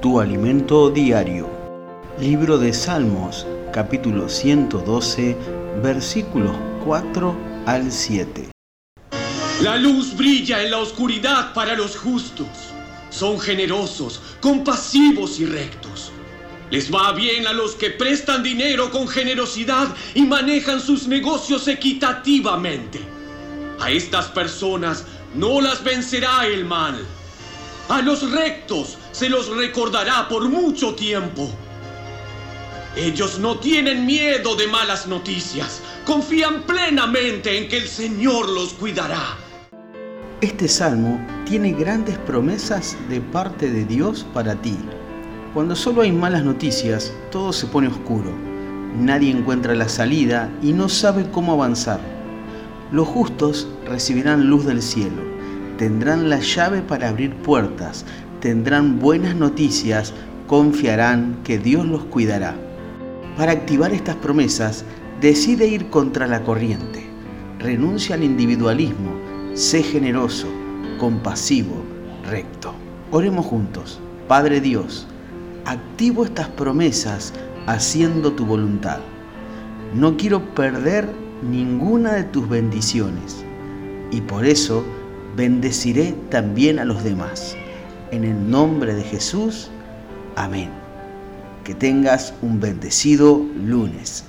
tu alimento diario. Libro de Salmos, capítulo 112, versículos 4 al 7. La luz brilla en la oscuridad para los justos. Son generosos, compasivos y rectos. Les va bien a los que prestan dinero con generosidad y manejan sus negocios equitativamente. A estas personas no las vencerá el mal. A los rectos se los recordará por mucho tiempo. Ellos no tienen miedo de malas noticias. Confían plenamente en que el Señor los cuidará. Este salmo tiene grandes promesas de parte de Dios para ti. Cuando solo hay malas noticias, todo se pone oscuro. Nadie encuentra la salida y no sabe cómo avanzar. Los justos recibirán luz del cielo, tendrán la llave para abrir puertas, tendrán buenas noticias, confiarán que Dios los cuidará. Para activar estas promesas, decide ir contra la corriente. Renuncia al individualismo, sé generoso, compasivo, recto. Oremos juntos. Padre Dios, activo estas promesas haciendo tu voluntad. No quiero perder ninguna de tus bendiciones y por eso bendeciré también a los demás. En el nombre de Jesús, amén. Que tengas un bendecido lunes.